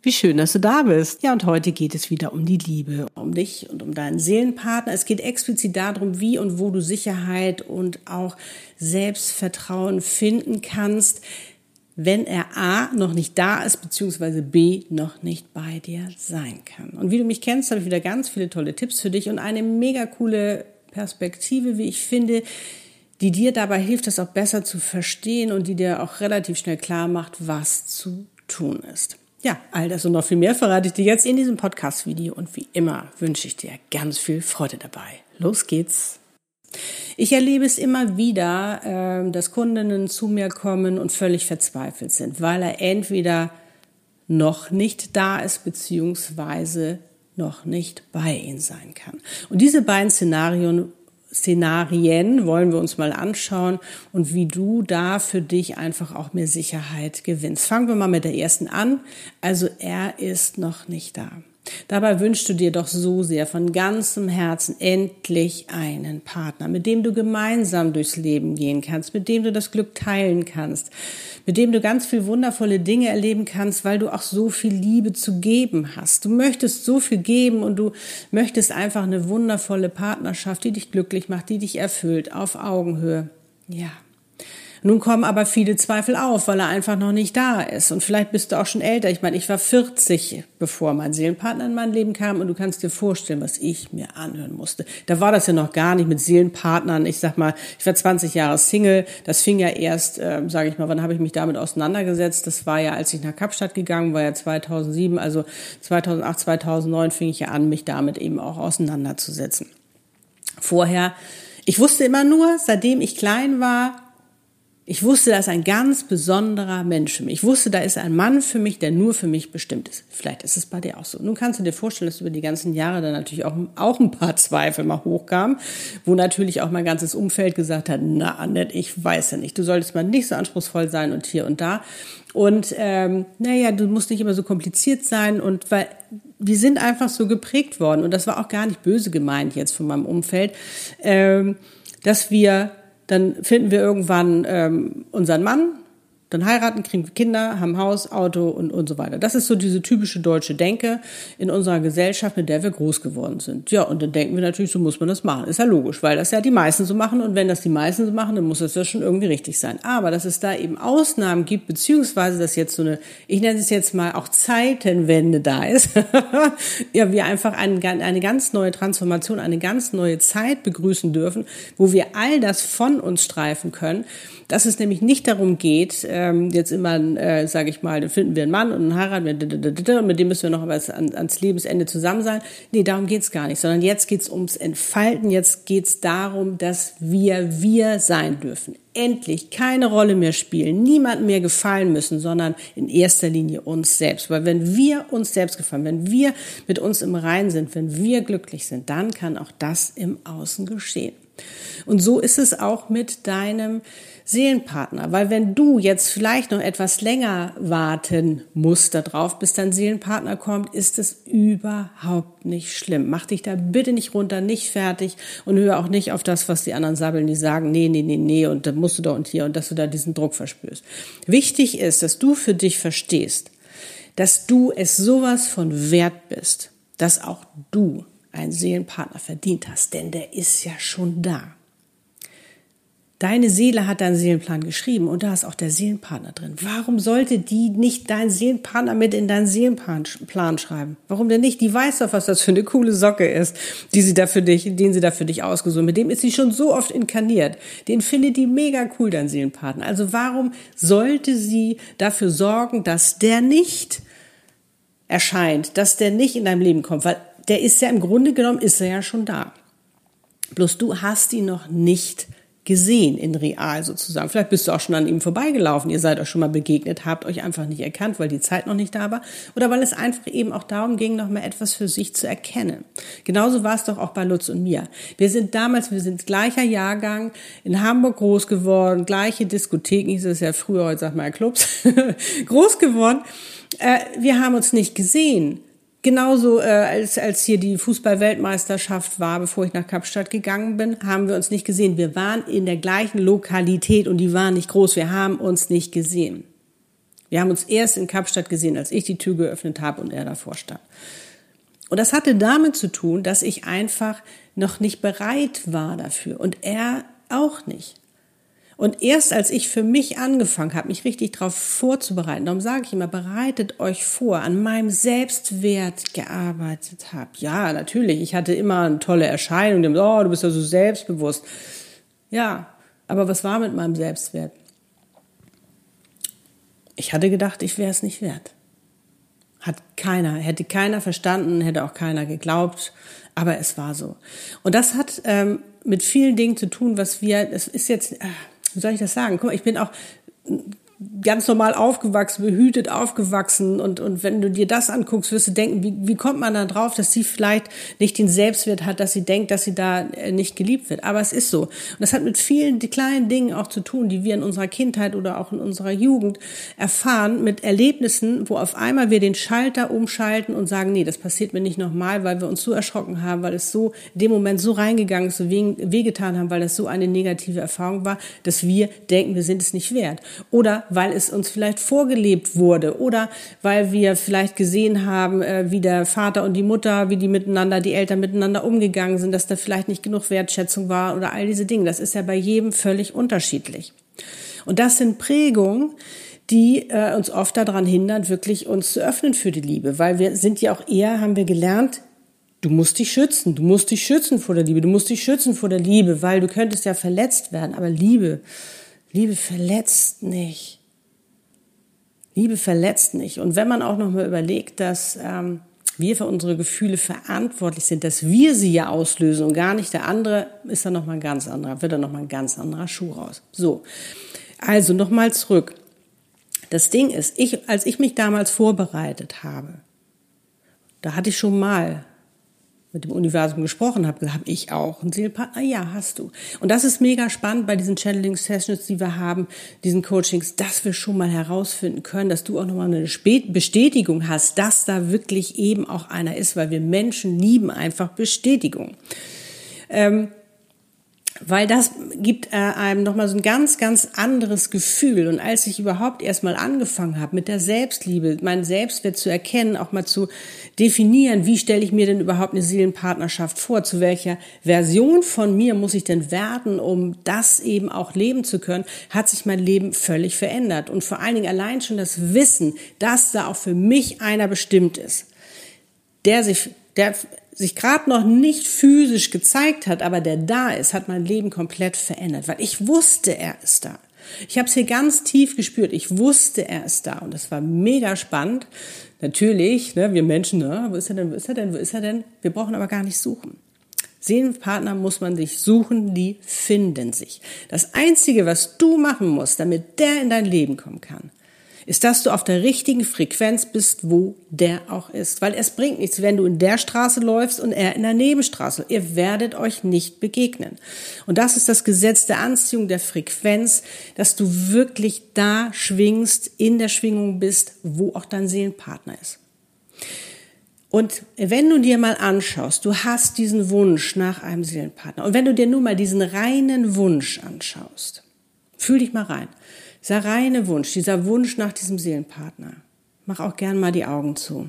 Wie schön, dass du da bist. Ja, und heute geht es wieder um die Liebe, um dich und um deinen Seelenpartner. Es geht explizit darum, wie und wo du Sicherheit und auch Selbstvertrauen finden kannst, wenn er A noch nicht da ist, beziehungsweise B noch nicht bei dir sein kann. Und wie du mich kennst, habe ich wieder ganz viele tolle Tipps für dich und eine mega coole Perspektive, wie ich finde, die dir dabei hilft, das auch besser zu verstehen und die dir auch relativ schnell klar macht, was zu tun ist. Ja, all das und noch viel mehr verrate ich dir jetzt in diesem Podcast-Video und wie immer wünsche ich dir ganz viel Freude dabei. Los geht's! Ich erlebe es immer wieder, ähm, dass Kundinnen zu mir kommen und völlig verzweifelt sind, weil er entweder noch nicht da ist, beziehungsweise noch nicht bei ihnen sein kann. Und diese beiden Szenarien Szenarien wollen wir uns mal anschauen und wie du da für dich einfach auch mehr Sicherheit gewinnst. Fangen wir mal mit der ersten an. Also er ist noch nicht da. Dabei wünschst du dir doch so sehr von ganzem Herzen endlich einen Partner, mit dem du gemeinsam durchs Leben gehen kannst, mit dem du das Glück teilen kannst, mit dem du ganz viel wundervolle Dinge erleben kannst, weil du auch so viel Liebe zu geben hast. Du möchtest so viel geben und du möchtest einfach eine wundervolle Partnerschaft, die dich glücklich macht, die dich erfüllt, auf Augenhöhe. Ja. Nun kommen aber viele Zweifel auf, weil er einfach noch nicht da ist. Und vielleicht bist du auch schon älter. Ich meine, ich war 40, bevor mein Seelenpartner in mein Leben kam. Und du kannst dir vorstellen, was ich mir anhören musste. Da war das ja noch gar nicht mit Seelenpartnern. Ich sag mal, ich war 20 Jahre Single. Das fing ja erst, äh, sage ich mal, wann habe ich mich damit auseinandergesetzt? Das war ja, als ich nach Kapstadt gegangen war, ja 2007. Also 2008, 2009 fing ich ja an, mich damit eben auch auseinanderzusetzen. Vorher, ich wusste immer nur, seitdem ich klein war, ich wusste, da ist ein ganz besonderer Mensch für mich. Ich wusste, da ist ein Mann für mich, der nur für mich bestimmt ist. Vielleicht ist es bei dir auch so. Nun kannst du dir vorstellen, dass über die ganzen Jahre dann natürlich auch, auch ein paar Zweifel mal hochkamen, wo natürlich auch mein ganzes Umfeld gesagt hat, na Annette, ich weiß ja nicht, du solltest mal nicht so anspruchsvoll sein und hier und da. Und ähm, naja, du musst nicht immer so kompliziert sein und weil wir sind einfach so geprägt worden und das war auch gar nicht böse gemeint jetzt von meinem Umfeld, ähm, dass wir dann finden wir irgendwann ähm, unseren Mann, dann heiraten, kriegen wir Kinder, haben Haus, Auto und, und so weiter. Das ist so diese typische deutsche Denke in unserer Gesellschaft, mit der wir groß geworden sind. Ja, und dann denken wir natürlich, so muss man das machen. Ist ja logisch, weil das ja die meisten so machen. Und wenn das die meisten so machen, dann muss das ja schon irgendwie richtig sein. Aber dass es da eben Ausnahmen gibt, beziehungsweise dass jetzt so eine, ich nenne es jetzt mal auch Zeitenwende da ist, ja, wir einfach eine, eine ganz neue Transformation, eine ganz neue Zeit begrüßen dürfen, wo wir all das von uns streifen können dass es nämlich nicht darum geht, ähm, jetzt immer, äh, sage ich mal, finden wir einen Mann und einen Heirat, mit dem müssen wir noch ans, ans Lebensende zusammen sein. Nee, darum geht's gar nicht, sondern jetzt geht's ums Entfalten, jetzt geht's darum, dass wir wir sein dürfen. Endlich keine Rolle mehr spielen, niemand mehr gefallen müssen, sondern in erster Linie uns selbst. Weil wenn wir uns selbst gefallen, wenn wir mit uns im Rein sind, wenn wir glücklich sind, dann kann auch das im Außen geschehen. Und so ist es auch mit deinem Seelenpartner. Weil wenn du jetzt vielleicht noch etwas länger warten musst darauf, bis dein Seelenpartner kommt, ist es überhaupt nicht schlimm. Mach dich da bitte nicht runter, nicht fertig und hör auch nicht auf das, was die anderen sabbeln, die sagen, nee, nee, nee, nee, und da musst du doch und hier und dass du da diesen Druck verspürst. Wichtig ist, dass du für dich verstehst, dass du es sowas von wert bist, dass auch du einen Seelenpartner verdient hast, denn der ist ja schon da. Deine Seele hat deinen Seelenplan geschrieben und da ist auch der Seelenpartner drin. Warum sollte die nicht deinen Seelenpartner mit in deinen Seelenplan schreiben? Warum denn nicht? Die weiß doch, was das für eine coole Socke ist, die sie da für dich, den sie da für dich ausgesucht. Mit dem ist sie schon so oft inkarniert. Den findet die mega cool, dein Seelenpartner. Also warum sollte sie dafür sorgen, dass der nicht erscheint, dass der nicht in deinem Leben kommt? Weil der ist ja im Grunde genommen, ist er ja schon da. Bloß du hast ihn noch nicht gesehen in real sozusagen. Vielleicht bist du auch schon an ihm vorbeigelaufen, ihr seid euch schon mal begegnet, habt euch einfach nicht erkannt, weil die Zeit noch nicht da war oder weil es einfach eben auch darum ging, noch mal etwas für sich zu erkennen. Genauso war es doch auch bei Lutz und mir. Wir sind damals, wir sind gleicher Jahrgang, in Hamburg groß geworden, gleiche Diskotheken, hieß es ja früher, heute sag mal Clubs, groß geworden. Äh, wir haben uns nicht gesehen. Genauso äh, als, als hier die Fußball-Weltmeisterschaft war, bevor ich nach Kapstadt gegangen bin, haben wir uns nicht gesehen. Wir waren in der gleichen Lokalität und die war nicht groß. Wir haben uns nicht gesehen. Wir haben uns erst in Kapstadt gesehen, als ich die Tür geöffnet habe und er davor stand. Und das hatte damit zu tun, dass ich einfach noch nicht bereit war dafür und er auch nicht. Und erst als ich für mich angefangen habe, mich richtig darauf vorzubereiten, darum sage ich immer, bereitet euch vor, an meinem Selbstwert gearbeitet habe. Ja, natürlich, ich hatte immer eine tolle Erscheinung, oh, du bist ja so selbstbewusst. Ja, aber was war mit meinem Selbstwert? Ich hatte gedacht, ich wäre es nicht wert. Hat keiner, hätte keiner verstanden, hätte auch keiner geglaubt, aber es war so. Und das hat ähm, mit vielen Dingen zu tun, was wir, es ist jetzt, äh, wie soll ich das sagen? Guck mal, ich bin auch ganz normal aufgewachsen, behütet aufgewachsen und, und wenn du dir das anguckst, wirst du denken, wie, wie kommt man da drauf, dass sie vielleicht nicht den Selbstwert hat, dass sie denkt, dass sie da äh, nicht geliebt wird. Aber es ist so. Und das hat mit vielen kleinen Dingen auch zu tun, die wir in unserer Kindheit oder auch in unserer Jugend erfahren, mit Erlebnissen, wo auf einmal wir den Schalter umschalten und sagen, nee, das passiert mir nicht nochmal, weil wir uns so erschrocken haben, weil es so in dem Moment so reingegangen ist, so wehgetan haben, weil das so eine negative Erfahrung war, dass wir denken, wir sind es nicht wert. Oder weil es uns vielleicht vorgelebt wurde oder weil wir vielleicht gesehen haben, äh, wie der Vater und die Mutter, wie die miteinander, die Eltern miteinander umgegangen sind, dass da vielleicht nicht genug Wertschätzung war oder all diese Dinge. Das ist ja bei jedem völlig unterschiedlich. Und das sind Prägungen, die äh, uns oft daran hindern, wirklich uns zu öffnen für die Liebe, weil wir sind ja auch eher, haben wir gelernt, Du musst dich schützen, du musst dich schützen vor der Liebe, du musst dich schützen vor der Liebe, weil du könntest ja verletzt werden. Aber Liebe, Liebe verletzt nicht. Liebe verletzt nicht. Und wenn man auch noch mal überlegt, dass ähm, wir für unsere Gefühle verantwortlich sind, dass wir sie ja auslösen und gar nicht der andere, ist da noch mal ein ganz anderer, wird da noch mal ein ganz anderer Schuh raus. So, also noch mal zurück. Das Ding ist, ich, als ich mich damals vorbereitet habe, da hatte ich schon mal mit dem Universum gesprochen habe, habe ich auch einen Seelenpartner. Ja, hast du. Und das ist mega spannend bei diesen Channeling-Sessions, die wir haben, diesen Coachings, dass wir schon mal herausfinden können, dass du auch nochmal eine Bestätigung hast, dass da wirklich eben auch einer ist, weil wir Menschen lieben einfach Bestätigung. Ähm, weil das gibt äh, einem nochmal so ein ganz, ganz anderes Gefühl. Und als ich überhaupt erstmal angefangen habe mit der Selbstliebe, meinen Selbstwert zu erkennen, auch mal zu definieren, wie stelle ich mir denn überhaupt eine Seelenpartnerschaft vor, zu welcher Version von mir muss ich denn werden, um das eben auch leben zu können, hat sich mein Leben völlig verändert. Und vor allen Dingen allein schon das Wissen, dass da auch für mich einer bestimmt ist, der sich, der sich gerade noch nicht physisch gezeigt hat, aber der da ist, hat mein Leben komplett verändert, weil ich wusste, er ist da. Ich habe es hier ganz tief gespürt. Ich wusste, er ist da und das war mega spannend. Natürlich, ne, wir Menschen, ne, wo ist er denn, wo ist er denn, wo ist er denn? Wir brauchen aber gar nicht suchen. Seelenpartner muss man sich suchen, die finden sich. Das Einzige, was du machen musst, damit der in dein Leben kommen kann, ist, dass du auf der richtigen Frequenz bist, wo der auch ist. Weil es bringt nichts, wenn du in der Straße läufst und er in der Nebenstraße. Ihr werdet euch nicht begegnen. Und das ist das Gesetz der Anziehung der Frequenz, dass du wirklich da schwingst, in der Schwingung bist, wo auch dein Seelenpartner ist. Und wenn du dir mal anschaust, du hast diesen Wunsch nach einem Seelenpartner. Und wenn du dir nur mal diesen reinen Wunsch anschaust, fühl dich mal rein. Dieser reine Wunsch, dieser Wunsch nach diesem Seelenpartner. Mach auch gern mal die Augen zu.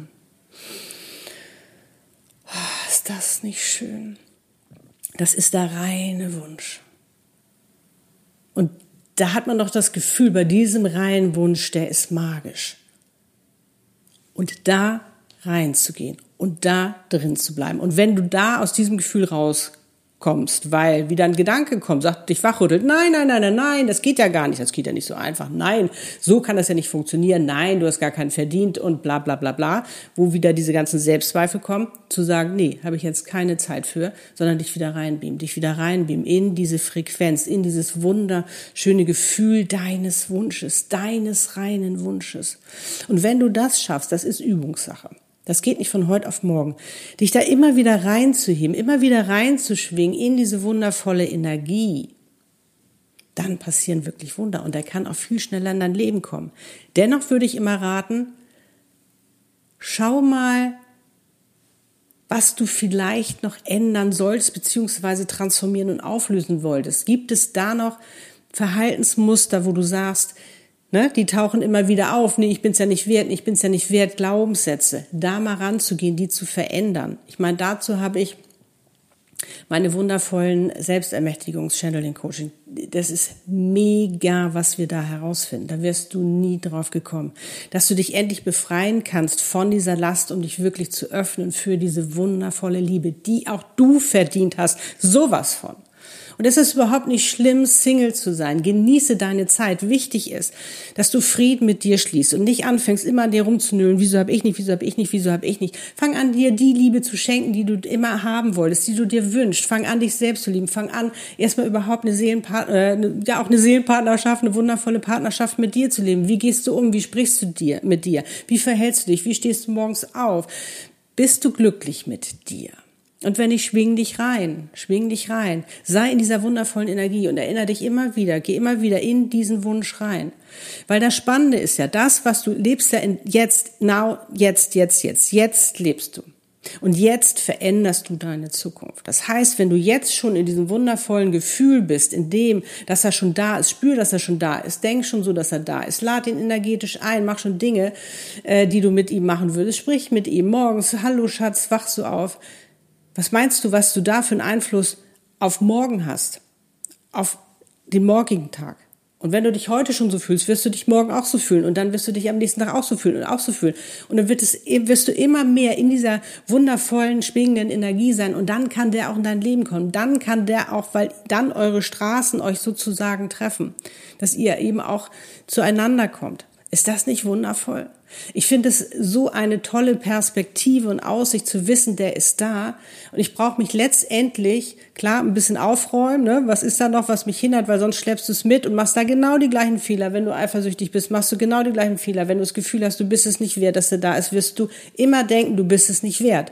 Oh, ist das nicht schön? Das ist der reine Wunsch. Und da hat man doch das Gefühl, bei diesem reinen Wunsch, der ist magisch. Und da reinzugehen und da drin zu bleiben. Und wenn du da aus diesem Gefühl raus kommst, weil wieder ein Gedanke kommt, sagt, dich wachrüttelt, nein, nein, nein, nein, nein, das geht ja gar nicht, das geht ja nicht so einfach, nein, so kann das ja nicht funktionieren, nein, du hast gar keinen verdient und bla bla bla bla, wo wieder diese ganzen Selbstzweifel kommen, zu sagen, nee, habe ich jetzt keine Zeit für, sondern dich wieder reinbeamen, dich wieder reinbeamen in diese Frequenz, in dieses wunderschöne Gefühl deines Wunsches, deines reinen Wunsches. Und wenn du das schaffst, das ist Übungssache. Das geht nicht von heute auf morgen. Dich da immer wieder reinzuheben, immer wieder reinzuschwingen in diese wundervolle Energie, dann passieren wirklich Wunder und er kann auch viel schneller in dein Leben kommen. Dennoch würde ich immer raten, schau mal, was du vielleicht noch ändern solltest, beziehungsweise transformieren und auflösen wolltest. Gibt es da noch Verhaltensmuster, wo du sagst, Ne, die tauchen immer wieder auf. Nee, ich bin's ja nicht wert, ich bin's ja nicht wert. Glaubenssätze, da mal ranzugehen, die zu verändern. Ich meine, dazu habe ich meine wundervollen Selbstermächtigungs-Channeling-Coaching. Das ist mega, was wir da herausfinden. Da wirst du nie drauf gekommen. Dass du dich endlich befreien kannst von dieser Last, um dich wirklich zu öffnen für diese wundervolle Liebe, die auch du verdient hast. Sowas von. Und es ist überhaupt nicht schlimm, Single zu sein. Genieße deine Zeit. Wichtig ist, dass du Frieden mit dir schließt und nicht anfängst, immer an dir rumzunölen. Wieso habe ich nicht, wieso habe ich nicht, wieso habe ich nicht. Fang an, dir die Liebe zu schenken, die du immer haben wolltest, die du dir wünschst. Fang an, dich selbst zu lieben. Fang an, erstmal überhaupt eine Seelenpartner, äh, ja auch eine Seelenpartnerschaft, eine wundervolle Partnerschaft mit dir zu leben. Wie gehst du um? Wie sprichst du dir mit dir? Wie verhältst du dich? Wie stehst du morgens auf? Bist du glücklich mit dir? Und wenn ich schwing dich rein, schwing dich rein, sei in dieser wundervollen Energie und erinnere dich immer wieder, geh immer wieder in diesen Wunsch rein. Weil das Spannende ist ja, das, was du lebst ja in jetzt, now, jetzt, jetzt, jetzt, jetzt lebst du. Und jetzt veränderst du deine Zukunft. Das heißt, wenn du jetzt schon in diesem wundervollen Gefühl bist, in dem, dass er schon da ist, spür, dass er schon da ist, denk schon so, dass er da ist, lad ihn energetisch ein, mach schon Dinge, äh, die du mit ihm machen würdest, sprich mit ihm morgens, hallo Schatz, wachst du auf, was meinst du, was du da für einen Einfluss auf morgen hast? Auf den morgigen Tag? Und wenn du dich heute schon so fühlst, wirst du dich morgen auch so fühlen und dann wirst du dich am nächsten Tag auch so fühlen und auch so fühlen. Und dann wird es, wirst du immer mehr in dieser wundervollen, schwingenden Energie sein und dann kann der auch in dein Leben kommen. Dann kann der auch, weil dann eure Straßen euch sozusagen treffen, dass ihr eben auch zueinander kommt. Ist das nicht wundervoll? Ich finde es so eine tolle Perspektive und Aussicht zu wissen, der ist da. Und ich brauche mich letztendlich, klar, ein bisschen aufräumen. Ne? Was ist da noch, was mich hindert? Weil sonst schleppst du es mit und machst da genau die gleichen Fehler. Wenn du eifersüchtig bist, machst du genau die gleichen Fehler. Wenn du das Gefühl hast, du bist es nicht wert, dass er da ist, wirst du immer denken, du bist es nicht wert.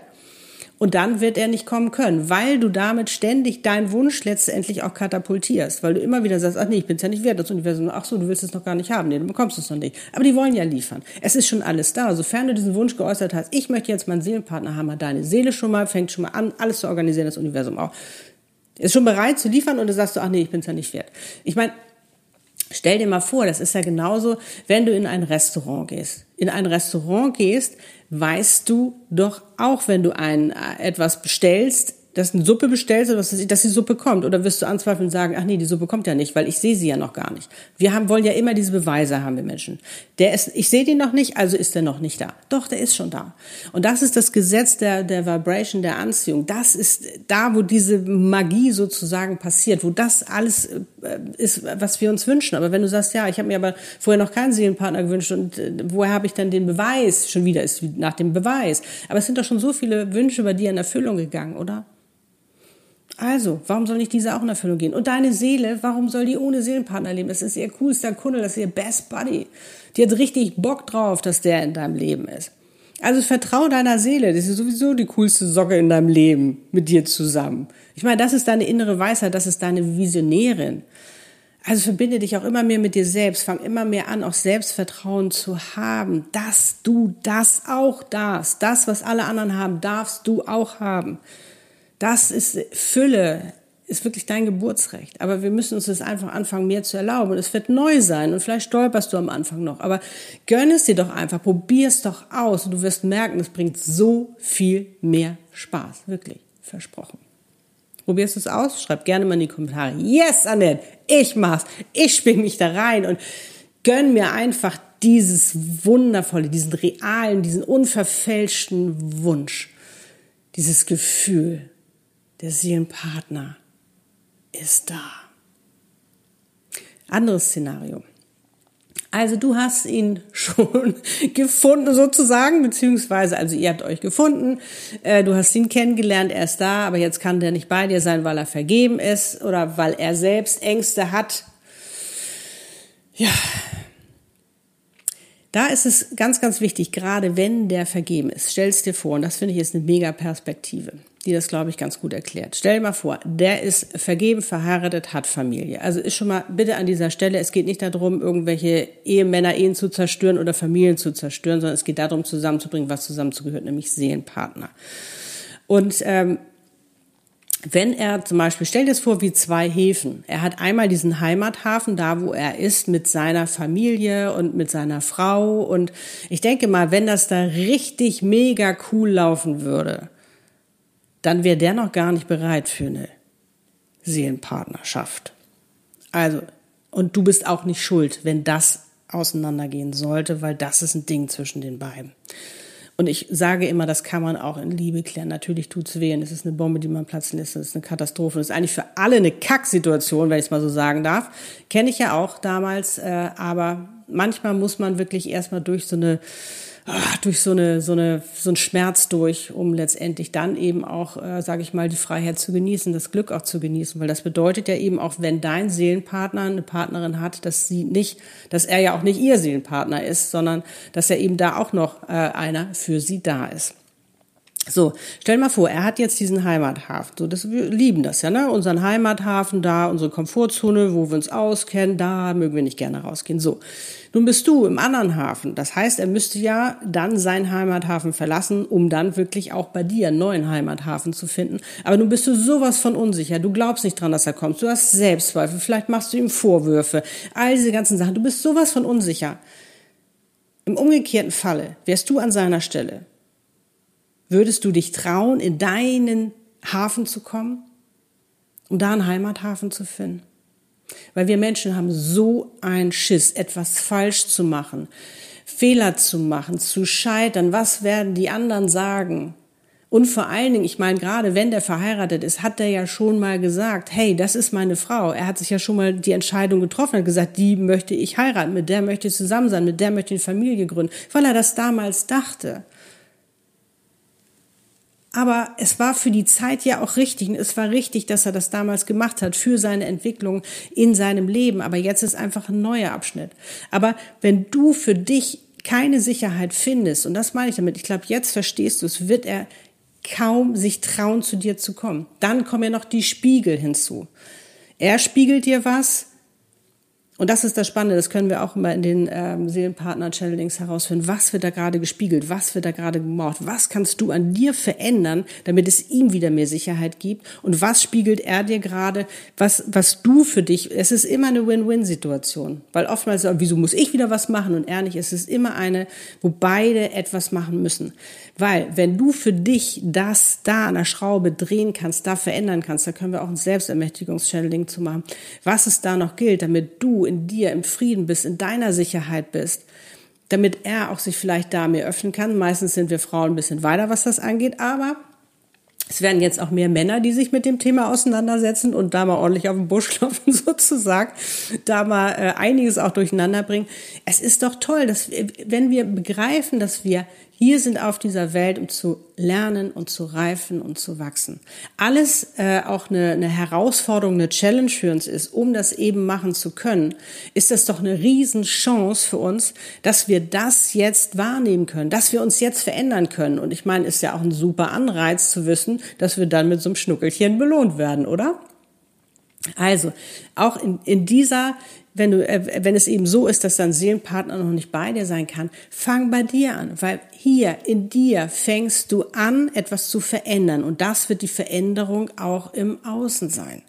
Und dann wird er nicht kommen können, weil du damit ständig deinen Wunsch letztendlich auch katapultierst, weil du immer wieder sagst, ach nee, ich bin's ja nicht wert, das Universum, ach so, du willst es noch gar nicht haben, nee, du bekommst es noch nicht. Aber die wollen ja liefern. Es ist schon alles da. Sofern du diesen Wunsch geäußert hast, ich möchte jetzt meinen Seelenpartner haben, hat deine Seele schon mal, fängt schon mal an, alles zu organisieren, das Universum auch. Ist schon bereit zu liefern und du sagst du, ach nee, ich bin's ja nicht wert. Ich meine, Stell dir mal vor, das ist ja genauso, wenn du in ein Restaurant gehst. In ein Restaurant gehst, weißt du doch auch, wenn du ein, äh, etwas bestellst, dass eine Suppe bestellst oder dass die Suppe kommt? Oder wirst du anzweifeln und sagen, ach nee, die Suppe kommt ja nicht, weil ich sehe sie ja noch gar nicht. Wir haben, wollen ja immer diese Beweise haben wir Menschen. Der ist, ich sehe den noch nicht, also ist der noch nicht da. Doch, der ist schon da. Und das ist das Gesetz der, der Vibration, der Anziehung. Das ist da, wo diese Magie sozusagen passiert, wo das alles äh, ist, was wir uns wünschen. Aber wenn du sagst, ja, ich habe mir aber vorher noch keinen Seelenpartner gewünscht und äh, woher habe ich dann den Beweis? Schon wieder ist nach dem Beweis. Aber es sind doch schon so viele Wünsche bei dir in Erfüllung gegangen, oder? Also, warum soll nicht diese auch in Erfüllung gehen? Und deine Seele, warum soll die ohne Seelenpartner leben? Das ist ihr coolster Kunde, das ist ihr Best Buddy. Die hat richtig Bock drauf, dass der in deinem Leben ist. Also vertrau deiner Seele, das ist sowieso die coolste Socke in deinem Leben mit dir zusammen. Ich meine, das ist deine innere Weisheit, das ist deine Visionärin. Also verbinde dich auch immer mehr mit dir selbst, fang immer mehr an, auch Selbstvertrauen zu haben, dass du das auch darfst. Das, was alle anderen haben, darfst du auch haben. Das ist Fülle, ist wirklich dein Geburtsrecht. Aber wir müssen uns das einfach anfangen, mehr zu erlauben. Und es wird neu sein. Und vielleicht stolperst du am Anfang noch. Aber gönn es dir doch einfach. Probier es doch aus. Und du wirst merken, es bringt so viel mehr Spaß. Wirklich. Versprochen. Probierst du es aus? Schreib gerne mal in die Kommentare. Yes, Annette, ich mach's. Ich schwing mich da rein und gönn mir einfach dieses wundervolle, diesen realen, diesen unverfälschten Wunsch. Dieses Gefühl der Seelenpartner ist da. Anderes Szenario. Also du hast ihn schon gefunden sozusagen, beziehungsweise, also ihr habt euch gefunden, äh, du hast ihn kennengelernt, er ist da, aber jetzt kann der nicht bei dir sein, weil er vergeben ist oder weil er selbst Ängste hat. Ja, da ist es ganz, ganz wichtig, gerade wenn der vergeben ist, stell's dir vor, und das finde ich jetzt eine mega Perspektive die das, glaube ich, ganz gut erklärt. Stell dir mal vor, der ist vergeben, verheiratet, hat Familie. Also ist schon mal bitte an dieser Stelle, es geht nicht darum, irgendwelche Ehemänner, Ehen zu zerstören oder Familien zu zerstören, sondern es geht darum, zusammenzubringen, was zusammenzugehört, nämlich Seelenpartner. Und ähm, wenn er zum Beispiel, stell dir das vor wie zwei Häfen. Er hat einmal diesen Heimathafen, da wo er ist, mit seiner Familie und mit seiner Frau. Und ich denke mal, wenn das da richtig mega cool laufen würde, dann wäre der noch gar nicht bereit für eine Seelenpartnerschaft. Also, und du bist auch nicht schuld, wenn das auseinandergehen sollte, weil das ist ein Ding zwischen den beiden. Und ich sage immer, das kann man auch in Liebe klären. Natürlich tut's weh und es ist eine Bombe, die man platzen lässt. Das ist eine Katastrophe. Das ist eigentlich für alle eine Kacksituation, wenn ich es mal so sagen darf. Kenne ich ja auch damals. Äh, aber manchmal muss man wirklich erstmal durch so eine ach, durch so eine so eine so ein Schmerz durch, um letztendlich dann eben auch, äh, sage ich mal, die Freiheit zu genießen, das Glück auch zu genießen, weil das bedeutet ja eben auch, wenn dein Seelenpartner eine Partnerin hat, dass sie nicht, dass er ja auch nicht ihr Seelenpartner ist, sondern dass er eben da auch noch äh, einer für sie da ist. So, stell mal vor, er hat jetzt diesen Heimathafen. So, das, wir lieben das ja, ne? Unseren Heimathafen da, unsere Komfortzone, wo wir uns auskennen, da mögen wir nicht gerne rausgehen. So. Nun bist du im anderen Hafen. Das heißt, er müsste ja dann seinen Heimathafen verlassen, um dann wirklich auch bei dir einen neuen Heimathafen zu finden. Aber nun bist du sowas von unsicher. Du glaubst nicht dran, dass er kommt. Du hast Selbstzweifel. Vielleicht machst du ihm Vorwürfe. All diese ganzen Sachen. Du bist sowas von unsicher. Im umgekehrten Falle wärst du an seiner Stelle Würdest du dich trauen, in deinen Hafen zu kommen, um da einen Heimathafen zu finden? Weil wir Menschen haben so einen Schiss, etwas falsch zu machen, Fehler zu machen, zu scheitern. Was werden die anderen sagen? Und vor allen Dingen, ich meine, gerade wenn der verheiratet ist, hat er ja schon mal gesagt, hey, das ist meine Frau. Er hat sich ja schon mal die Entscheidung getroffen, hat gesagt, die möchte ich heiraten, mit der möchte ich zusammen sein, mit der möchte ich eine Familie gründen, weil er das damals dachte. Aber es war für die Zeit ja auch richtig. Und es war richtig, dass er das damals gemacht hat für seine Entwicklung in seinem Leben. Aber jetzt ist einfach ein neuer Abschnitt. Aber wenn du für dich keine Sicherheit findest, und das meine ich damit, ich glaube, jetzt verstehst du es, wird er kaum sich trauen, zu dir zu kommen. Dann kommen ja noch die Spiegel hinzu. Er spiegelt dir was, und das ist das Spannende, das können wir auch immer in den ähm, Seelenpartner-Channelings herausfinden. Was wird da gerade gespiegelt? Was wird da gerade gemauert? Was kannst du an dir verändern, damit es ihm wieder mehr Sicherheit gibt? Und was spiegelt er dir gerade? Was, was du für dich, es ist immer eine Win-Win-Situation. Weil oftmals, wieso muss ich wieder was machen und er nicht? Es ist immer eine, wo beide etwas machen müssen. Weil, wenn du für dich das da an der Schraube drehen kannst, da verändern kannst, da können wir auch ein Selbstermächtigungs-Channeling zu machen, was es da noch gilt, damit du in dir im Frieden bist, in deiner Sicherheit bist, damit er auch sich vielleicht da mehr öffnen kann. Meistens sind wir Frauen ein bisschen weiter, was das angeht, aber es werden jetzt auch mehr Männer, die sich mit dem Thema auseinandersetzen und da mal ordentlich auf den Busch klopfen sozusagen, da mal äh, einiges auch durcheinander bringen. Es ist doch toll, dass wenn wir begreifen, dass wir hier sind auf dieser Welt, um zu lernen und zu reifen und zu wachsen. Alles äh, auch eine, eine Herausforderung, eine Challenge für uns ist, um das eben machen zu können, ist das doch eine Riesenchance für uns, dass wir das jetzt wahrnehmen können, dass wir uns jetzt verändern können. Und ich meine, ist ja auch ein super Anreiz zu wissen, dass wir dann mit so einem Schnuckelchen belohnt werden, oder? Also, auch in, in dieser wenn du, äh, wenn es eben so ist, dass dein Seelenpartner noch nicht bei dir sein kann, fang bei dir an, weil hier in dir fängst du an, etwas zu verändern und das wird die Veränderung auch im Außen sein.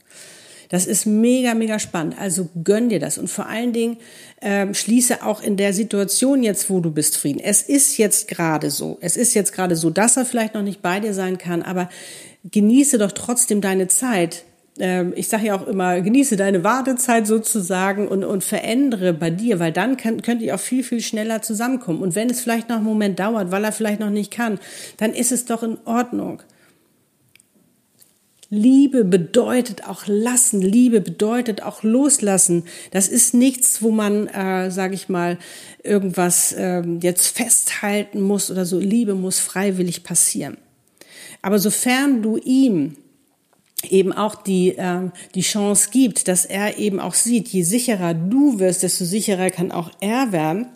Das ist mega, mega spannend. Also gönn dir das und vor allen Dingen ähm, schließe auch in der Situation jetzt, wo du bist, Frieden. Es ist jetzt gerade so. Es ist jetzt gerade so, dass er vielleicht noch nicht bei dir sein kann, aber genieße doch trotzdem deine Zeit ich sage ja auch immer, genieße deine Wartezeit sozusagen und, und verändere bei dir, weil dann kann, könnt ihr auch viel, viel schneller zusammenkommen. Und wenn es vielleicht noch einen Moment dauert, weil er vielleicht noch nicht kann, dann ist es doch in Ordnung. Liebe bedeutet auch lassen. Liebe bedeutet auch loslassen. Das ist nichts, wo man, äh, sage ich mal, irgendwas äh, jetzt festhalten muss oder so. Liebe muss freiwillig passieren. Aber sofern du ihm eben auch die, äh, die Chance gibt, dass er eben auch sieht, je sicherer du wirst, desto sicherer kann auch er werden,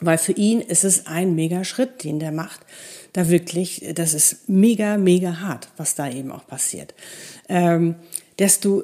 weil für ihn ist es ein mega Schritt, den der macht da wirklich, das ist mega, mega hart, was da eben auch passiert. Ähm, desto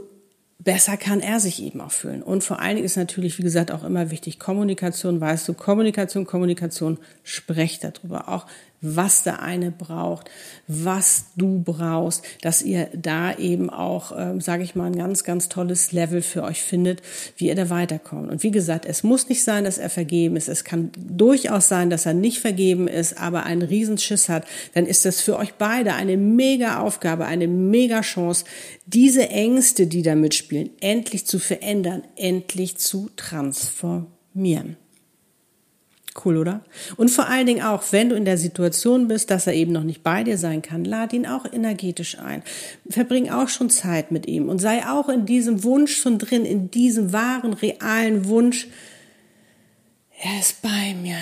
besser kann er sich eben auch fühlen. Und vor allen Dingen ist natürlich, wie gesagt, auch immer wichtig, Kommunikation, weißt du, Kommunikation, Kommunikation, sprecht darüber. Auch was der eine braucht, was du brauchst, dass ihr da eben auch, ähm, sage ich mal, ein ganz, ganz tolles Level für euch findet, wie ihr da weiterkommt. Und wie gesagt, es muss nicht sein, dass er vergeben ist. Es kann durchaus sein, dass er nicht vergeben ist, aber einen Riesenschiss hat. Dann ist das für euch beide eine mega Aufgabe, eine mega Chance, diese Ängste, die da mitspielen, endlich zu verändern, endlich zu transformieren. Cool, oder? Und vor allen Dingen auch, wenn du in der Situation bist, dass er eben noch nicht bei dir sein kann, lad ihn auch energetisch ein. Verbring auch schon Zeit mit ihm und sei auch in diesem Wunsch schon drin, in diesem wahren, realen Wunsch. Er ist bei mir.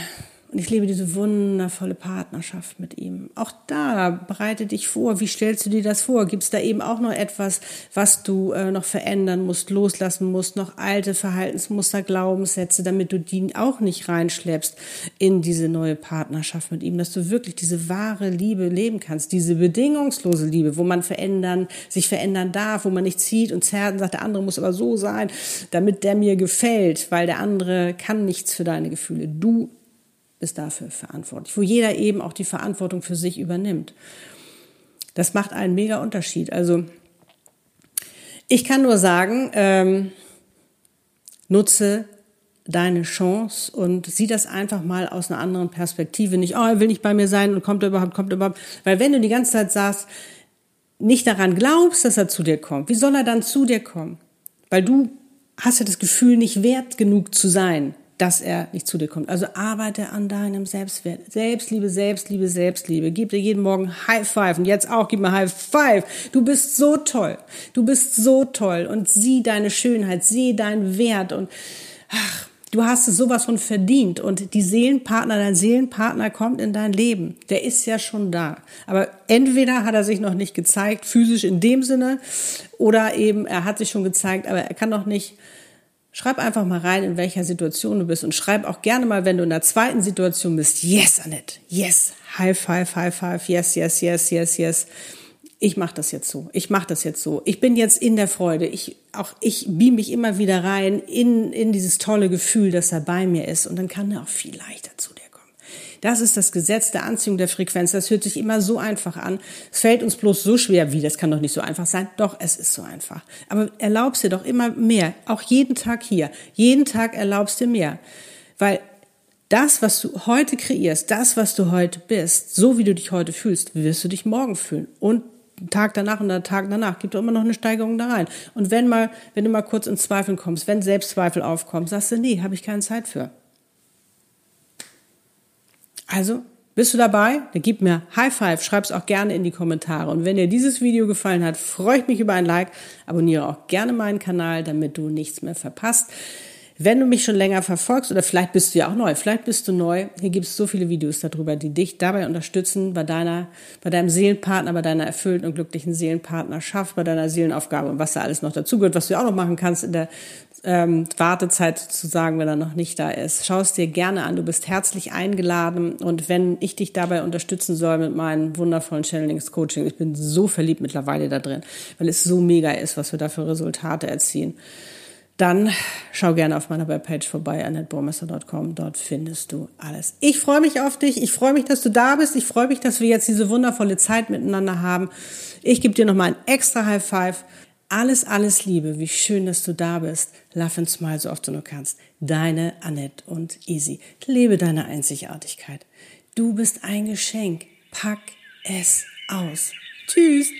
Und ich lebe diese wundervolle Partnerschaft mit ihm. Auch da bereite dich vor. Wie stellst du dir das vor? Gibt es da eben auch noch etwas, was du äh, noch verändern musst, loslassen musst, noch alte Verhaltensmuster, Glaubenssätze, damit du die auch nicht reinschleppst in diese neue Partnerschaft mit ihm, dass du wirklich diese wahre Liebe leben kannst, diese bedingungslose Liebe, wo man verändern, sich verändern darf, wo man nicht zieht und zerrt und sagt, der andere muss aber so sein, damit der mir gefällt, weil der andere kann nichts für deine Gefühle. Du ist dafür verantwortlich, wo jeder eben auch die Verantwortung für sich übernimmt. Das macht einen mega Unterschied. Also ich kann nur sagen, ähm, nutze deine Chance und sieh das einfach mal aus einer anderen Perspektive. Nicht, oh, er will nicht bei mir sein und kommt er überhaupt, kommt er überhaupt. Weil wenn du die ganze Zeit sagst, nicht daran glaubst, dass er zu dir kommt, wie soll er dann zu dir kommen? Weil du hast ja das Gefühl, nicht wert genug zu sein dass er nicht zu dir kommt. Also arbeite an deinem Selbstwert. Selbstliebe, Selbstliebe, Selbstliebe. Gib dir jeden Morgen High Five und jetzt auch gib mir High Five. Du bist so toll. Du bist so toll und sieh deine Schönheit, sieh deinen Wert und ach, du hast es sowas von verdient und die Seelenpartner, dein Seelenpartner kommt in dein Leben. Der ist ja schon da. Aber entweder hat er sich noch nicht gezeigt, physisch in dem Sinne, oder eben er hat sich schon gezeigt, aber er kann noch nicht Schreib einfach mal rein, in welcher Situation du bist und schreib auch gerne mal, wenn du in der zweiten Situation bist, yes, Annette, yes, high five, high five, yes, yes, yes, yes, yes. Ich mache das jetzt so. Ich mache das jetzt so. Ich bin jetzt in der Freude. Ich auch ich beam mich immer wieder rein in in dieses tolle Gefühl, dass er bei mir ist und dann kann er auch viel leichter zu das ist das Gesetz der Anziehung der Frequenz. Das hört sich immer so einfach an. Es fällt uns bloß so schwer, wie das kann doch nicht so einfach sein. Doch, es ist so einfach. Aber erlaubst dir doch immer mehr. Auch jeden Tag hier. Jeden Tag erlaubst dir mehr. Weil das, was du heute kreierst, das, was du heute bist, so wie du dich heute fühlst, wirst du dich morgen fühlen. Und Tag danach und der Tag danach gibt doch immer noch eine Steigerung da rein. Und wenn mal, wenn du mal kurz in Zweifeln kommst, wenn Selbstzweifel aufkommen, sagst du, nee, habe ich keine Zeit für. Also, bist du dabei? Dann gib mir High Five, schreib's auch gerne in die Kommentare. Und wenn dir dieses Video gefallen hat, freue ich mich über ein Like. Abonniere auch gerne meinen Kanal, damit du nichts mehr verpasst. Wenn du mich schon länger verfolgst oder vielleicht bist du ja auch neu, vielleicht bist du neu, hier gibt es so viele Videos darüber, die dich dabei unterstützen, bei deiner, bei deinem Seelenpartner, bei deiner erfüllten und glücklichen Seelenpartnerschaft, bei deiner Seelenaufgabe und was da alles noch dazugehört, was du auch noch machen kannst in der ähm, Wartezeit sozusagen, wenn er noch nicht da ist. Schau es dir gerne an, du bist herzlich eingeladen und wenn ich dich dabei unterstützen soll mit meinen wundervollen Channelings Coaching, ich bin so verliebt mittlerweile da drin, weil es so mega ist, was wir da für Resultate erzielen dann schau gerne auf meiner Webpage vorbei, annettebaumeister.com. Dort findest du alles. Ich freue mich auf dich. Ich freue mich, dass du da bist. Ich freue mich, dass wir jetzt diese wundervolle Zeit miteinander haben. Ich gebe dir nochmal ein extra High Five. Alles, alles Liebe. Wie schön, dass du da bist. Laugh and smile so oft du nur kannst. Deine Annette und Easy. Lebe deine Einzigartigkeit. Du bist ein Geschenk. Pack es aus. Tschüss.